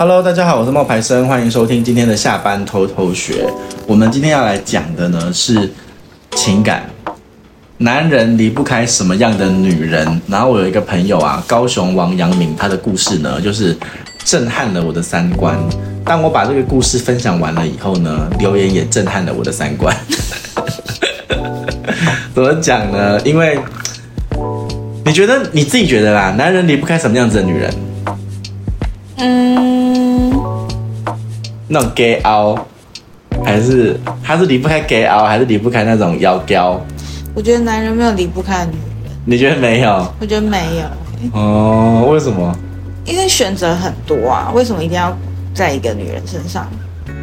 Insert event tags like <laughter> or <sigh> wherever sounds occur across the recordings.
Hello，大家好，我是冒牌生，欢迎收听今天的下班偷偷学。我们今天要来讲的呢是情感，男人离不开什么样的女人？然后我有一个朋友啊，高雄王阳明，他的故事呢就是震撼了我的三观。当我把这个故事分享完了以后呢，留言也震撼了我的三观。<laughs> 怎么讲呢？因为你觉得你自己觉得啦，男人离不开什么样子的女人？那种 gay 凹，还是他是离不开 gay 凹，还是离不开那种妖娇？我觉得男人没有离不开女人。你觉得没有？我觉得没有。哦，为什么？因为选择很多啊，为什么一定要在一个女人身上？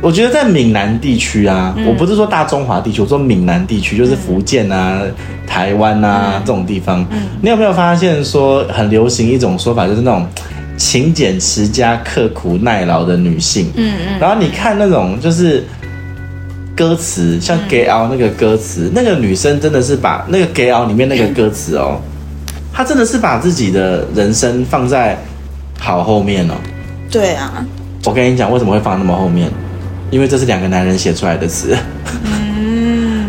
我觉得在闽南地区啊，嗯、我不是说大中华地区，我说闽南地区，就是福建啊、嗯、台湾啊、嗯、这种地方。嗯，你有没有发现说很流行一种说法，就是那种。勤俭持家、刻苦耐劳的女性，嗯嗯，然后你看那种就是歌词，像《Gay Out》那个歌词，嗯、那个女生真的是把那个《Gay Out》里面那个歌词哦，她真的是把自己的人生放在好后面哦。对啊，我跟你讲，为什么会放那么后面？因为这是两个男人写出来的词。嗯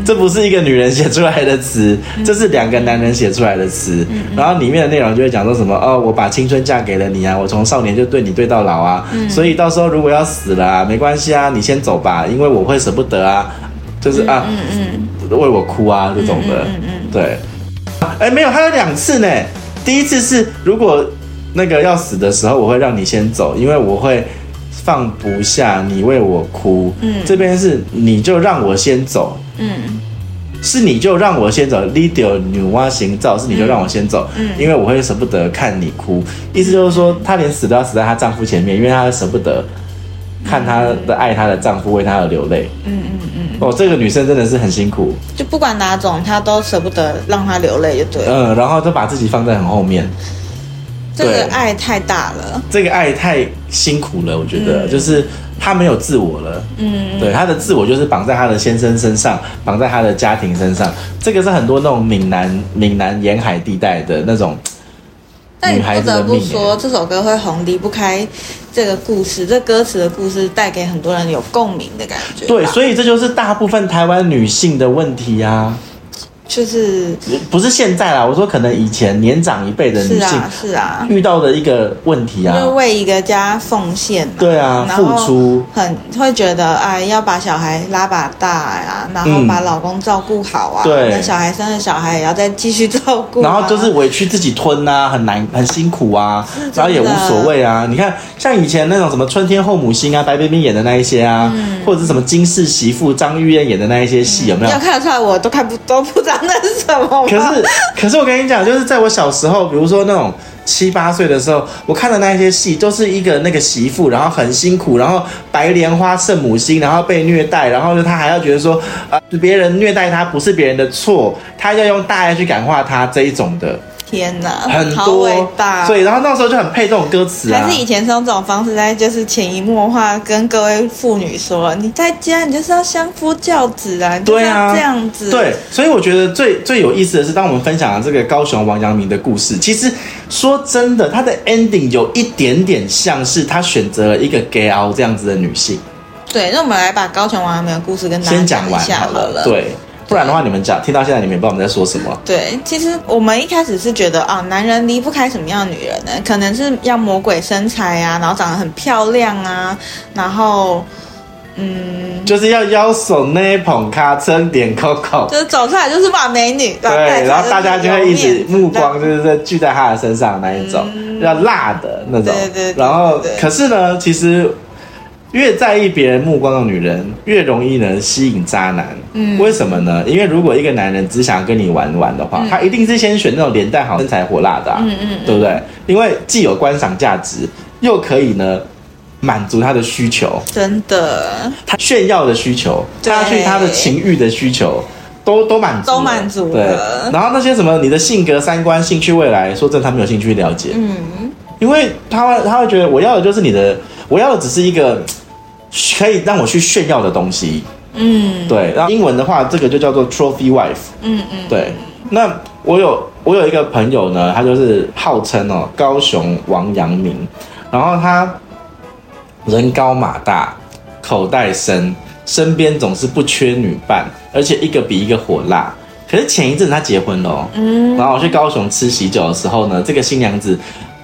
这不是一个女人写出来的词，这是两个男人写出来的词。然后里面的内容就会讲说什么哦，我把青春嫁给了你啊，我从少年就对你对到老啊，所以到时候如果要死了啊，没关系啊，你先走吧，因为我会舍不得啊，就是啊，为我哭啊这种的，对。哎，没有，还有两次呢。第一次是如果那个要死的时候，我会让你先走，因为我会放不下你为我哭。嗯，这边是你就让我先走。嗯，是你就让我先走，leader 女娲行造，是你就让我先走，嗯，因为我会舍不得看你哭，意思就是说，她连死都要死在她丈夫前面，因为她舍不得看她的爱她的丈夫为她而流泪，嗯嗯嗯，哦，这个女生真的是很辛苦，就不管哪种，她都舍不得让她流泪，就对了，嗯，然后都把自己放在很后面，这个爱太大了，这个爱太辛苦了，我觉得就是。他没有自我了，嗯，对，他的自我就是绑在他的先生身上，绑在他的家庭身上。这个是很多那种闽南闽南沿海地带的那种女孩子的命。但你不得不说，这首歌会红，离不开这个故事，这歌词的故事带给很多人有共鸣的感觉。对，所以这就是大部分台湾女性的问题啊。就是不是现在啦，我说可能以前年长一辈的女性是啊，是啊，遇到的一个问题啊，就是为一个家奉献，对啊，付出。很会觉得哎，要把小孩拉把大呀，然后把老公照顾好啊，对，那小孩生了小孩也要再继续照顾，然后就是委屈自己吞啊，很难很辛苦啊，然后也无所谓啊。你看像以前那种什么春天后母心啊，白冰冰演的那一些啊，或者是什么金氏媳妇张玉燕演的那一些戏，有没有？要看得出来，我都看不都不知道。那是什么？可是，可是我跟你讲，就是在我小时候，比如说那种七八岁的时候，我看的那些戏，都是一个那个媳妇，然后很辛苦，然后白莲花圣母心，然后被虐待，然后就她还要觉得说，呃，别人虐待她不是别人的错，她要用大爱去感化她这一种的。天呐，很多，伟大，所以然后那时候就很配这种歌词啊。还是以前是用这种方式在，就是潜移默化跟各位妇女说，你在家你就是要相夫教子啊，对啊，这样子。对，所以我觉得最最有意思的是，当我们分享了这个高雄王阳明的故事，其实说真的，他的 ending 有一点点像是他选择了一个 gay 这样子的女性。对，那我们来把高雄王阳明的故事跟大家讲一下先讲完好了。对。不然的话，你们讲听到现在，你们也不知道我们在说什么。对，其实我们一开始是觉得啊，男人离不开什么样的女人呢？可能是要魔鬼身材啊，然后长得很漂亮啊，然后嗯，就是要腰手那捧咖，撑点 Coco，就是走出来就是把美女。对，然后大家就会一直目光就是在聚在她的身上那一种，嗯、要辣的那种。对对，对。然后，可是呢，其实。越在意别人目光的女人，越容易呢吸引渣男。嗯，为什么呢？因为如果一个男人只想跟你玩玩的话，嗯、他一定是先选那种脸蛋好、身材火辣的、啊。嗯嗯，嗯对不对？因为既有观赏价值，又可以呢满足他的需求。真的，他炫耀的需求，他去他的情欲的需求，都都满足，都满足。对。然后那些什么，你的性格、三观、兴趣、未来，说真的，他没有兴趣了解。嗯，因为他他会觉得，我要的就是你的，我要的只是一个。可以让我去炫耀的东西，嗯，对。然后英文的话，这个就叫做 trophy wife，嗯嗯，对。那我有我有一个朋友呢，他就是号称哦高雄王阳明，然后他人高马大，口袋深，身边总是不缺女伴，而且一个比一个火辣。可是前一阵他结婚了，嗯，然后我去高雄吃喜酒的时候呢，这个新娘子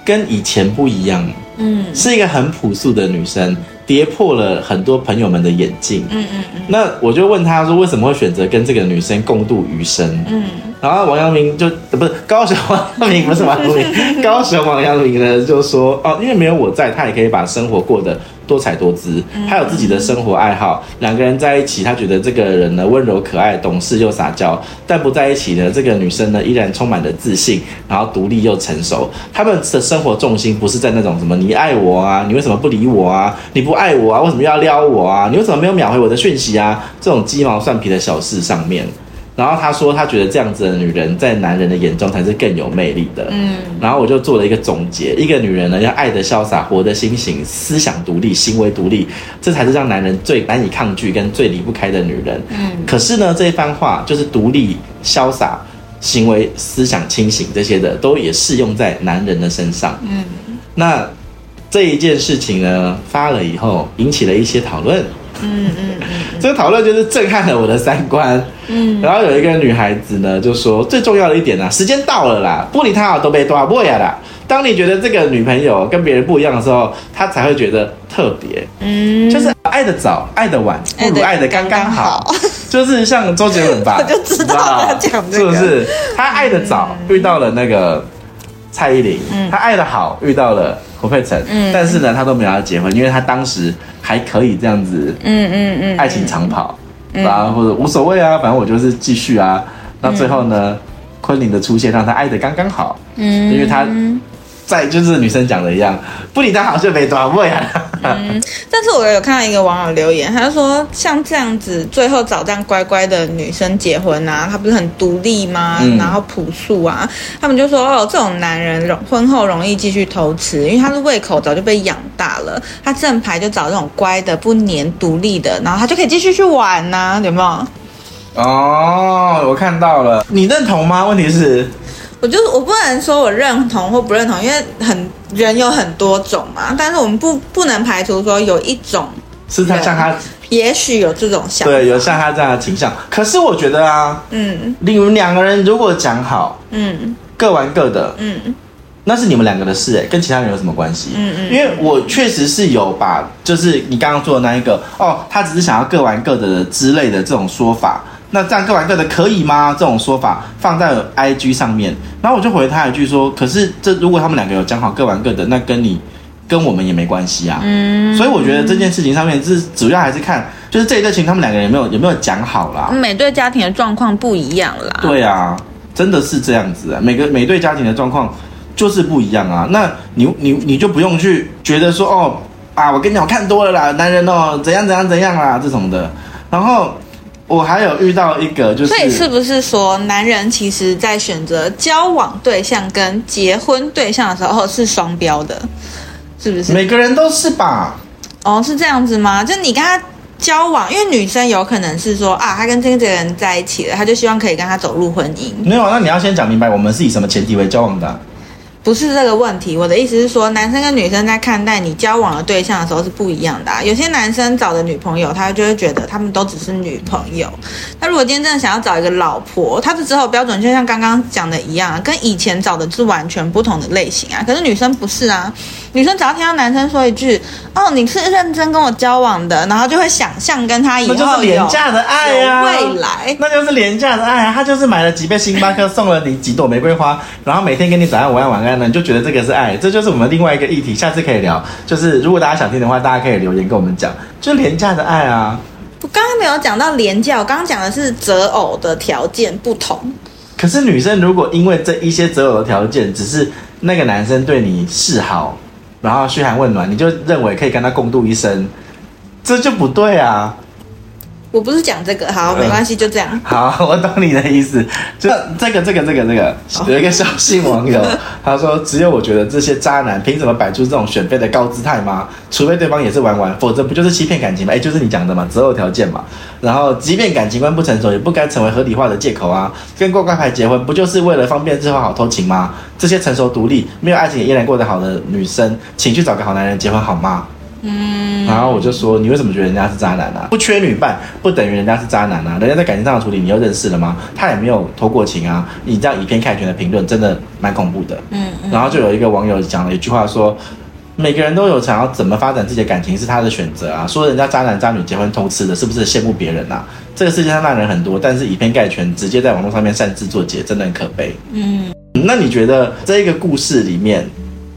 跟以前不一样，嗯，是一个很朴素的女生，跌破了很多朋友们的眼镜，嗯嗯嗯。那我就问他说，为什么会选择跟这个女生共度余生？嗯，然后王阳明就不是高雄王阳明，不是王阳明，高雄王阳明呢就说哦，因为没有我在，他也可以把生活过得。多彩多姿，他有自己的生活爱好。两个人在一起，他觉得这个人呢温柔可爱、懂事又撒娇；但不在一起呢，这个女生呢依然充满了自信，然后独立又成熟。他们的生活重心不是在那种什么“你爱我啊，你为什么不理我啊？你不爱我啊，为什么要撩我啊？你为什么没有秒回我的讯息啊？”这种鸡毛蒜皮的小事上面。然后他说，他觉得这样子的女人在男人的眼中才是更有魅力的。嗯，然后我就做了一个总结：一个女人呢，要爱得潇洒，活得清醒，思想独立，行为独立，这才是让男人最难以抗拒跟最离不开的女人。嗯，可是呢，这一番话就是独立、潇洒、行为、思想清醒这些的，都也适用在男人的身上。嗯，那这一件事情呢，发了以后，引起了一些讨论。嗯嗯嗯，这个讨论就是震撼了我的三观。嗯，然后有一个女孩子呢，就说最重要的一点呢、啊，时间到了啦，不理他都被抓过呀啦。当你觉得这个女朋友跟别人不一样的时候，她才会觉得特别。嗯，就是爱的早，爱的晚，不如爱的刚刚好。刚刚好就是像周杰伦吧，<laughs> 我就知道他讲这个，是不是？他爱的早，遇到了那个蔡依林；嗯、他爱的好，遇到了侯佩岑。嗯，但是呢，他都没有要结婚，因为他当时。还可以这样子，嗯嗯嗯，爱情长跑，然、嗯，或者无所谓啊，反正我就是继续啊。那最后呢，昆凌的出现让他爱的刚刚好，嗯，因为他。在就是女生讲的一样，不理他好像没抓过呀。嗯，但是我有看到一个网友留言，他就说像这样子，最后找这样乖乖的女生结婚啊，她不是很独立吗？嗯、然后朴素啊，他们就说哦，这种男人容婚后容易继续偷吃，因为他的胃口早就被养大了。他正牌就找这种乖的、不黏、独立的，然后他就可以继续去玩呐、啊，有没有？哦，我看到了，你认同吗？问题是。我就是我不能说我认同或不认同，因为很人有很多种嘛。但是我们不不能排除说有一种是他像他，也许有这种想法，对，有像他这样的倾向。可是我觉得啊，嗯，你们两个人如果讲好，嗯，各玩各的，嗯，那是你们两个的事，哎，跟其他人有什么关系？嗯嗯，因为我确实是有把，就是你刚刚说的那一个，哦，他只是想要各玩各的之类的这种说法。那这样各玩各的可以吗？这种说法放在 IG 上面，然后我就回他一句说：“可是这如果他们两个有讲好各玩各的，那跟你跟我们也没关系啊。”嗯，所以我觉得这件事情上面是主要还是看，就是这一对情他们两个人有没有有没有讲好啦。每对家庭的状况不一样啦。对啊，真的是这样子啊。每个每对家庭的状况就是不一样啊。那你你你就不用去觉得说哦啊，我跟你讲我看多了啦，男人哦怎样怎样怎样啦这种的，然后。我还有遇到一个，就是所以是不是说，男人其实在选择交往对象跟结婚对象的时候是双标的，是不是？每个人都是吧？哦，是这样子吗？就你跟他交往，因为女生有可能是说啊，他跟这个人在一起了，他就希望可以跟他走入婚姻。没有，那你要先讲明白，我们是以什么前提为交往的？不是这个问题，我的意思是说，男生跟女生在看待你交往的对象的时候是不一样的啊。有些男生找的女朋友，他就会觉得他们都只是女朋友。那如果今天真的想要找一个老婆，他的择偶标准就像刚刚讲的一样，跟以前找的是完全不同的类型啊。可是女生不是啊，女生只要听到男生说一句“哦，你是认真跟我交往的”，然后就会想象跟他以后有，那就是廉价的爱啊，未来那就是廉价的爱啊。他就是买了几杯星巴克，送了你几朵玫瑰花，然后每天跟你早安、午安、晚安。呢你就觉得这个是爱，这就是我们另外一个议题，下次可以聊。就是如果大家想听的话，大家可以留言跟我们讲，就是廉价的爱啊。我刚刚没有讲到廉价，我刚刚讲的是择偶的条件不同。可是女生如果因为这一些择偶的条件，只是那个男生对你示好，然后嘘寒问暖，你就认为可以跟他共度一生，这就不对啊。我不是讲这个，好，没关系，就这样。<laughs> 好，我懂你的意思。就这个，这个，这个，这个，有一个小信网友，<laughs> 他说：“只有我觉得这些渣男凭什么摆出这种选妃的高姿态吗？除非对方也是玩玩，否则不就是欺骗感情吗？哎，就是你讲的嘛，择偶条件嘛。然后，即便感情观不成熟，也不该成为合理化的借口啊。跟过关牌结婚，不就是为了方便日后好偷情吗？这些成熟独立、没有爱情也依然过得好的女生，请去找个好男人结婚好吗？”嗯，然后我就说，你为什么觉得人家是渣男啊？不缺女伴不等于人家是渣男啊，人家在感情上的处理你又认识了吗？他也没有偷过情啊，你这样以偏概全的评论真的蛮恐怖的。嗯，嗯，然后就有一个网友讲了一句话说，每个人都有想要怎么发展自己的感情是他的选择啊，说人家渣男渣女结婚偷吃的，是不是羡慕别人啊？这个世界上烂人很多，但是以偏概全，直接在网络上面擅自作结，真的很可悲。嗯，那你觉得这一个故事里面？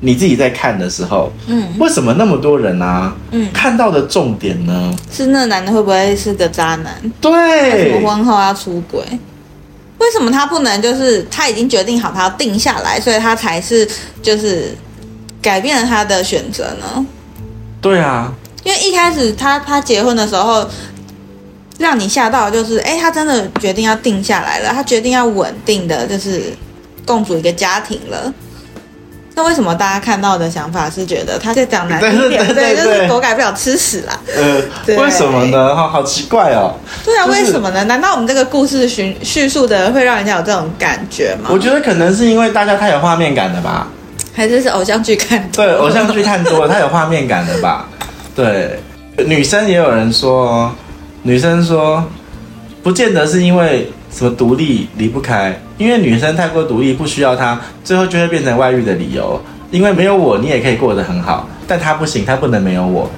你自己在看的时候，嗯，为什么那么多人啊，嗯，看到的重点呢？是那男的会不会是个渣男？对，为什么婚后要出轨？为什么他不能就是他已经决定好他要定下来，所以他才是就是改变了他的选择呢？对啊，因为一开始他他结婚的时候，让你吓到就是，哎，他真的决定要定下来了，他决定要稳定的就是共组一个家庭了。那为什么大家看到的想法是觉得他在讲难听点，对，对，对，对，就是狗改不了吃屎啦？呃，对为什么呢？哈，好奇怪哦。对啊，就是、为什么呢？难道我们这个故事叙叙述的会让人家有这种感觉吗？我觉得可能是因为大家太有画面感了吧？还是是偶像剧看多？对，偶像剧看多了，<laughs> 太有画面感了吧？对，女生也有人说，女生说，不见得是因为。什么独立离不开？因为女生太过独立，不需要他，最后就会变成外遇的理由。因为没有我，你也可以过得很好，但他不行，他不能没有我。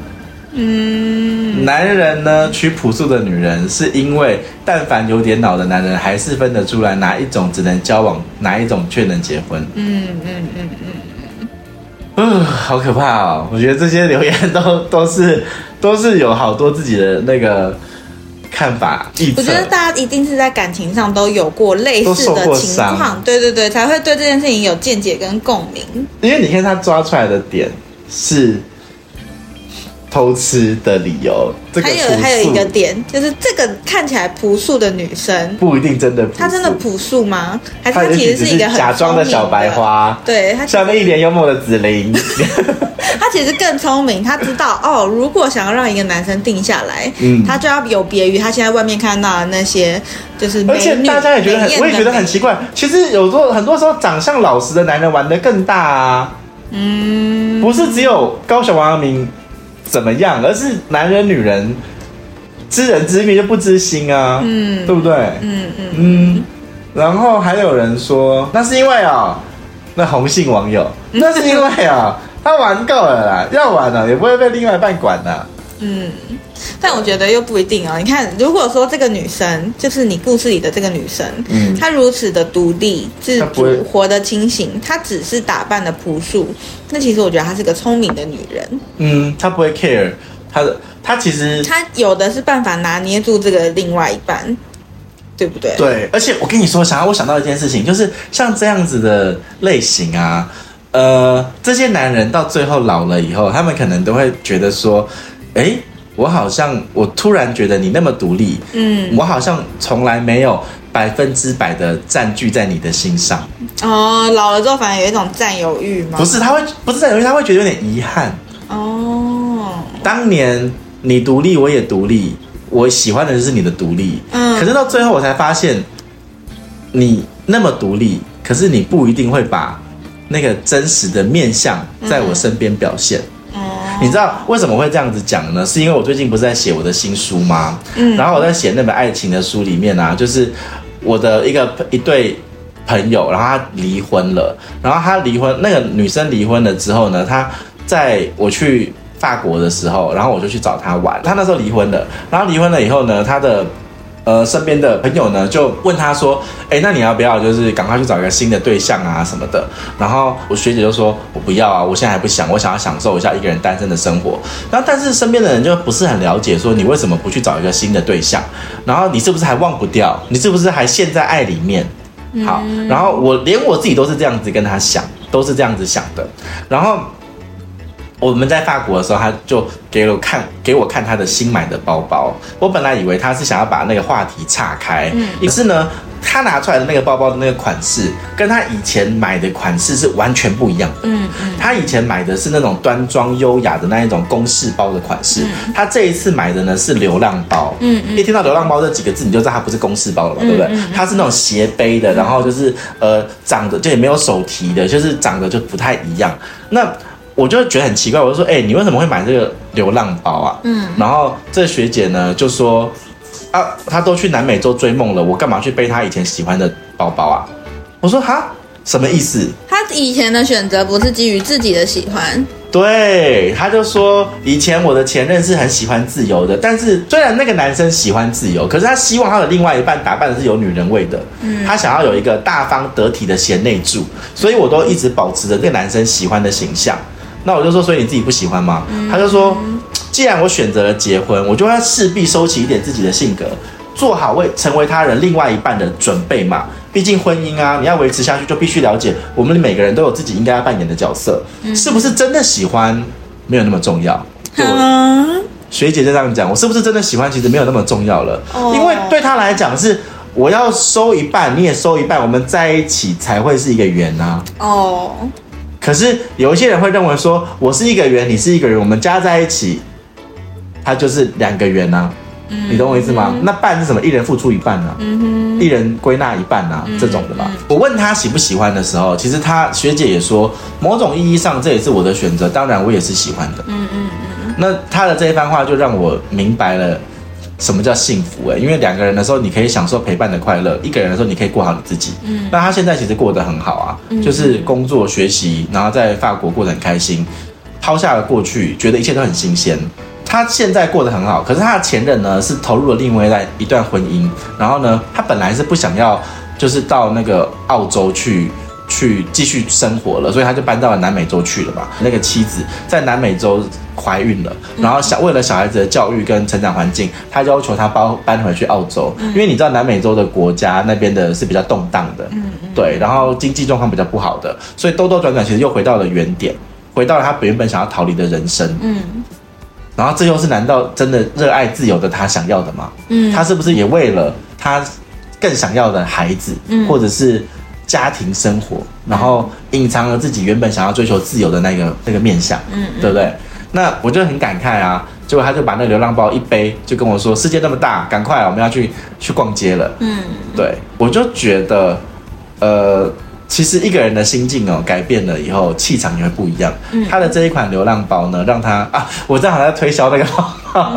嗯，男人呢，娶朴素的女人，是因为但凡有点脑的男人，还是分得出来哪一种只能交往，哪一种却能结婚。嗯嗯嗯嗯嗯。嗯，<sighs> 好可怕哦！我觉得这些留言都都是都是有好多自己的那个。看法，我觉得大家一定是在感情上都有过类似的情况，对对对，才会对这件事情有见解跟共鸣。因为你看他抓出来的点是。偷吃的理由，这个、还有还有一个点，就是这个看起来朴素的女生不一定真的，她真的朴素吗？还是她其实是一个很假装的小白花？对，她下面一脸幽默的紫菱，<laughs> 她其实更聪明，她知道哦，如果想要让一个男生定下来，嗯，她就要有别于她现在外面看到的那些，就是而且大家也觉得很，我也觉得很奇怪。其实有时候很多时候长相老实的男人玩的更大啊，嗯，不是只有高雄王阳明。怎么样？而是男人女人知人知面就不知心啊，嗯，对不对？嗯嗯嗯。然后还有人说，那是因为啊、哦，那红杏网友，那是因为啊、哦，他玩够了啦，要玩了也不会被另外一半管的。嗯，但我觉得又不一定哦。你看，如果说这个女生就是你故事里的这个女生，嗯，她如此的独立自主，活得清醒，她只是打扮的朴素，那其实我觉得她是个聪明的女人。嗯，她不会 care，她的她其实她有的是办法拿捏住这个另外一半，对不对？对，而且我跟你说，想要我想到一件事情，就是像这样子的类型啊，呃，这些男人到最后老了以后，他们可能都会觉得说。哎，我好像我突然觉得你那么独立，嗯，我好像从来没有百分之百的占据在你的心上。哦，老了之后反而有一种占有欲吗？不是，他会不是占有欲，他会觉得有点遗憾。哦，当年你独立，我也独立，我喜欢的就是你的独立。嗯，可是到最后我才发现，你那么独立，可是你不一定会把那个真实的面相在我身边表现。嗯你知道为什么会这样子讲呢？是因为我最近不是在写我的新书吗？嗯，然后我在写那本爱情的书里面呢、啊，就是我的一个一对朋友，然后他离婚了，然后他离婚，那个女生离婚了之后呢，他在我去法国的时候，然后我就去找他玩，他那时候离婚了，然后离婚了以后呢，他的。呃，身边的朋友呢，就问他说：“哎，那你要不要就是赶快去找一个新的对象啊什么的？”然后我学姐就说：“我不要啊，我现在还不想，我想要享受一下一个人单身的生活。”然后，但是身边的人就不是很了解，说你为什么不去找一个新的对象？然后你是不是还忘不掉？你是不是还陷在爱里面？好，然后我连我自己都是这样子跟他想，都是这样子想的。然后。我们在法国的时候，他就给我看，给我看他的新买的包包。我本来以为他是想要把那个话题岔开，嗯，可是呢，他拿出来的那个包包的那个款式，跟他以前买的款式是完全不一样的。嗯嗯，他以前买的是那种端庄优雅的那一种公事包的款式，嗯，他这一次买的呢是流浪包。嗯嗯，一听到流浪包这几个字，你就知道它不是公事包了嘛，对不对？它是那种斜背的，然后就是呃长得就也没有手提的，就是长得就不太一样。那我就觉得很奇怪，我就说，哎、欸，你为什么会买这个流浪包啊？嗯，然后这学姐呢就说，啊，她都去南美洲追梦了，我干嘛去背她以前喜欢的包包啊？我说哈，什么意思？她以前的选择不是基于自己的喜欢。对，她就说以前我的前任是很喜欢自由的，但是虽然那个男生喜欢自由，可是他希望他的另外一半打扮的是有女人味的，嗯，他想要有一个大方得体的贤内助，所以我都一直保持着这个男生喜欢的形象。那我就说，所以你自己不喜欢吗？他就说，<tsk> 既然我选择了结婚，我就要势必收起一点自己的性格，做好为成为他人另外一半的准备嘛。毕竟婚姻啊，你要维持下去，就必须了解我们每个人都有自己应该要扮演的角色，嗯、是不是真的喜欢没有那么重要。对，嗯、学姐就这样讲，我是不是真的喜欢其实没有那么重要了，哦、因为对他来讲是我要收一半，你也收一半，我们在一起才会是一个圆啊。哦。可是有一些人会认为说，我是一个圆，你是一个圆，我们加在一起，它就是两个圆啊。你懂我意思吗？嗯、那半是什么？一人付出一半呢、啊？嗯，一人归纳一半啊，嗯、这种的吧。我问他喜不喜欢的时候，其实他学姐也说，某种意义上这也是我的选择，当然我也是喜欢的。嗯嗯嗯。那他的这一番话就让我明白了什么叫幸福哎、欸，因为两个人的时候你可以享受陪伴的快乐，一个人的时候你可以过好你自己。嗯。那他现在其实过得很好啊，就是工作学习，然后在法国过得很开心，抛下了过去，觉得一切都很新鲜。他现在过得很好，可是他的前任呢是投入了另外一一段婚姻，然后呢，他本来是不想要，就是到那个澳洲去去继续生活了，所以他就搬到了南美洲去了嘛。那个妻子在南美洲怀孕了，然后小为了小孩子的教育跟成长环境，他要求他搬搬回去澳洲，因为你知道南美洲的国家那边的是比较动荡的，对，然后经济状况比较不好的，所以兜兜转转其实又回到了原点，回到了他原本想要逃离的人生。嗯。然后这又是难道真的热爱自由的他想要的吗？嗯，他是不是也为了他更想要的孩子，嗯，或者是家庭生活，然后隐藏了自己原本想要追求自由的那个那个面向，嗯，对不对？那我就很感慨啊。结果他就把那个流浪包一背，就跟我说：“世界那么大，赶快，我们要去去逛街了。”嗯，对，我就觉得，呃。其实一个人的心境哦，改变了以后，气场也会不一样。嗯，他的这一款流浪包呢，让他啊，我正好在推销那个包，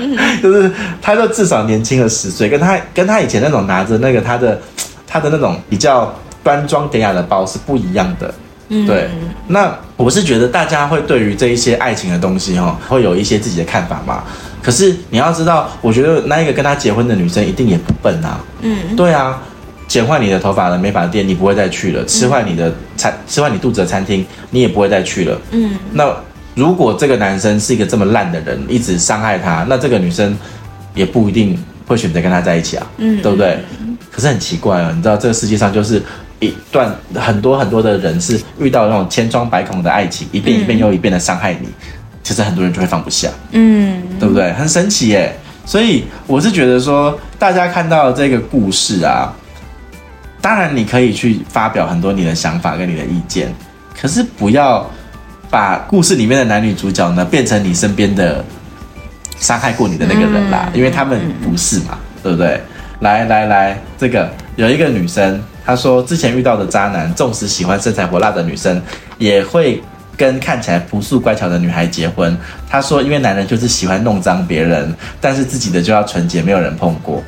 <laughs> 就是他就至少年轻了十岁，跟他跟他以前那种拿着那个他的他的那种比较端庄典雅的包是不一样的。嗯，对。那我是觉得大家会对于这一些爱情的东西哈，会有一些自己的看法嘛。可是你要知道，我觉得那一个跟他结婚的女生一定也不笨啊。嗯，对啊。剪坏你的头发的美发店，你不会再去了；吃坏你的餐，吃坏你肚子的餐厅，你也不会再去了。嗯，那如果这个男生是一个这么烂的人，一直伤害他，那这个女生也不一定会选择跟他在一起啊。嗯，对不对？可是很奇怪啊，你知道这个世界上就是一段很多很多的人是遇到那种千疮百孔的爱情，一遍一遍又一遍的伤害你，其实很多人就会放不下。嗯，对不对？很神奇耶。所以我是觉得说，大家看到这个故事啊。当然，你可以去发表很多你的想法跟你的意见，可是不要把故事里面的男女主角呢变成你身边的伤害过你的那个人啦，因为他们不是嘛，对不对？来来来，这个有一个女生，他说之前遇到的渣男，纵使喜欢身材火辣的女生，也会跟看起来朴素乖巧的女孩结婚。他说，因为男人就是喜欢弄脏别人，但是自己的就要纯洁，没有人碰过。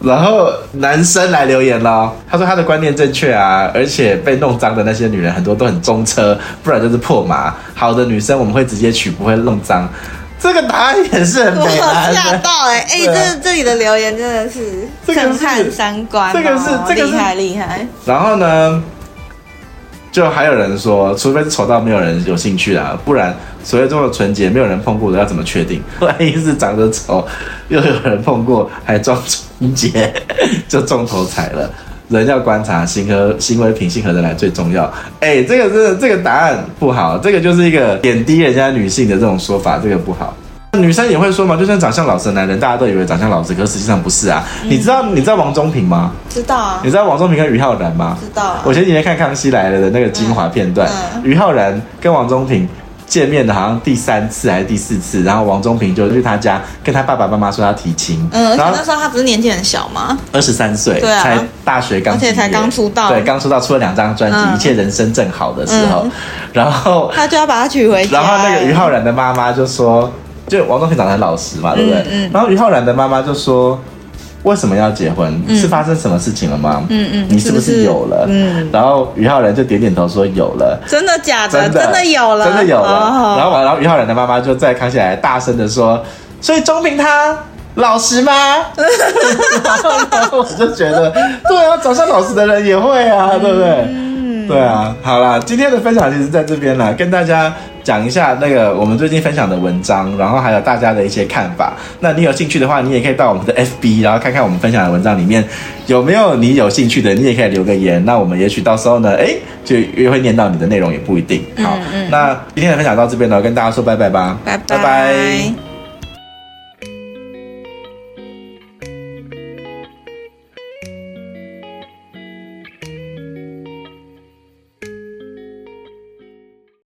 然后男生来留言了，他说他的观念正确啊，而且被弄脏的那些女人很多都很中车，不然就是破麻。好的女生我们会直接娶，不会弄脏。这个答案也是很美吓到哎、欸、哎，这这里的留言真的是震撼三观，这个是这个厉害厉害。然后呢，就还有人说，除非是丑到没有人有兴趣啦，不然所谓这么纯洁，没有人碰过的，要怎么确定？<laughs> 万一是长得丑，又有人碰过，还装纯洁就中头彩了，人要观察，行和行为品性和人来最重要。哎、欸，这个真的这个答案不好，这个就是一个贬低人家女性的这种说法，这个不好。女生也会说嘛，就算长相老实的男人，大家都以为长相老实，可是实际上不是啊。嗯、你知道你知道王中平吗？知道啊。你知道王中平跟于浩然吗？知道、啊。我前几天看康熙来了的那个精华片段，于、嗯嗯、浩然跟王中平见面的好像第三次还是第四次，然后王中平就去他家跟他爸爸妈妈说要提亲。嗯，然后那时候他不是年纪很小吗？二十三岁，对啊，才大学刚，而且才刚出道，对，刚出道出了两张专辑，嗯，一切人生正好的时候，嗯，然后他就要把他娶回家。然后那个于浩然的妈妈就说，就王中平长得很老实嘛，对不对？嗯。嗯然后于浩然的妈妈就说。为什么要结婚？嗯、是发生什么事情了吗？嗯嗯，你是不是有了？嗯，然后于浩然就点点头说有了。真的假的？真的，真的有了，真的有了。哦、然后，然后于浩然的妈妈就在康熙来大声的说：“所以钟平他老实吗？” <laughs> 然后我就觉得，对啊，长相老实的人也会啊，对不对？嗯，对啊。好啦，今天的分享其实在这边啦，跟大家。讲一下那个我们最近分享的文章，然后还有大家的一些看法。那你有兴趣的话，你也可以到我们的 FB，然后看看我们分享的文章里面有没有你有兴趣的，你也可以留个言。那我们也许到时候呢，哎，就也会念到你的内容，也不一定。好，嗯嗯，那今天的分享到这边了，跟大家说拜拜吧，拜拜。拜拜。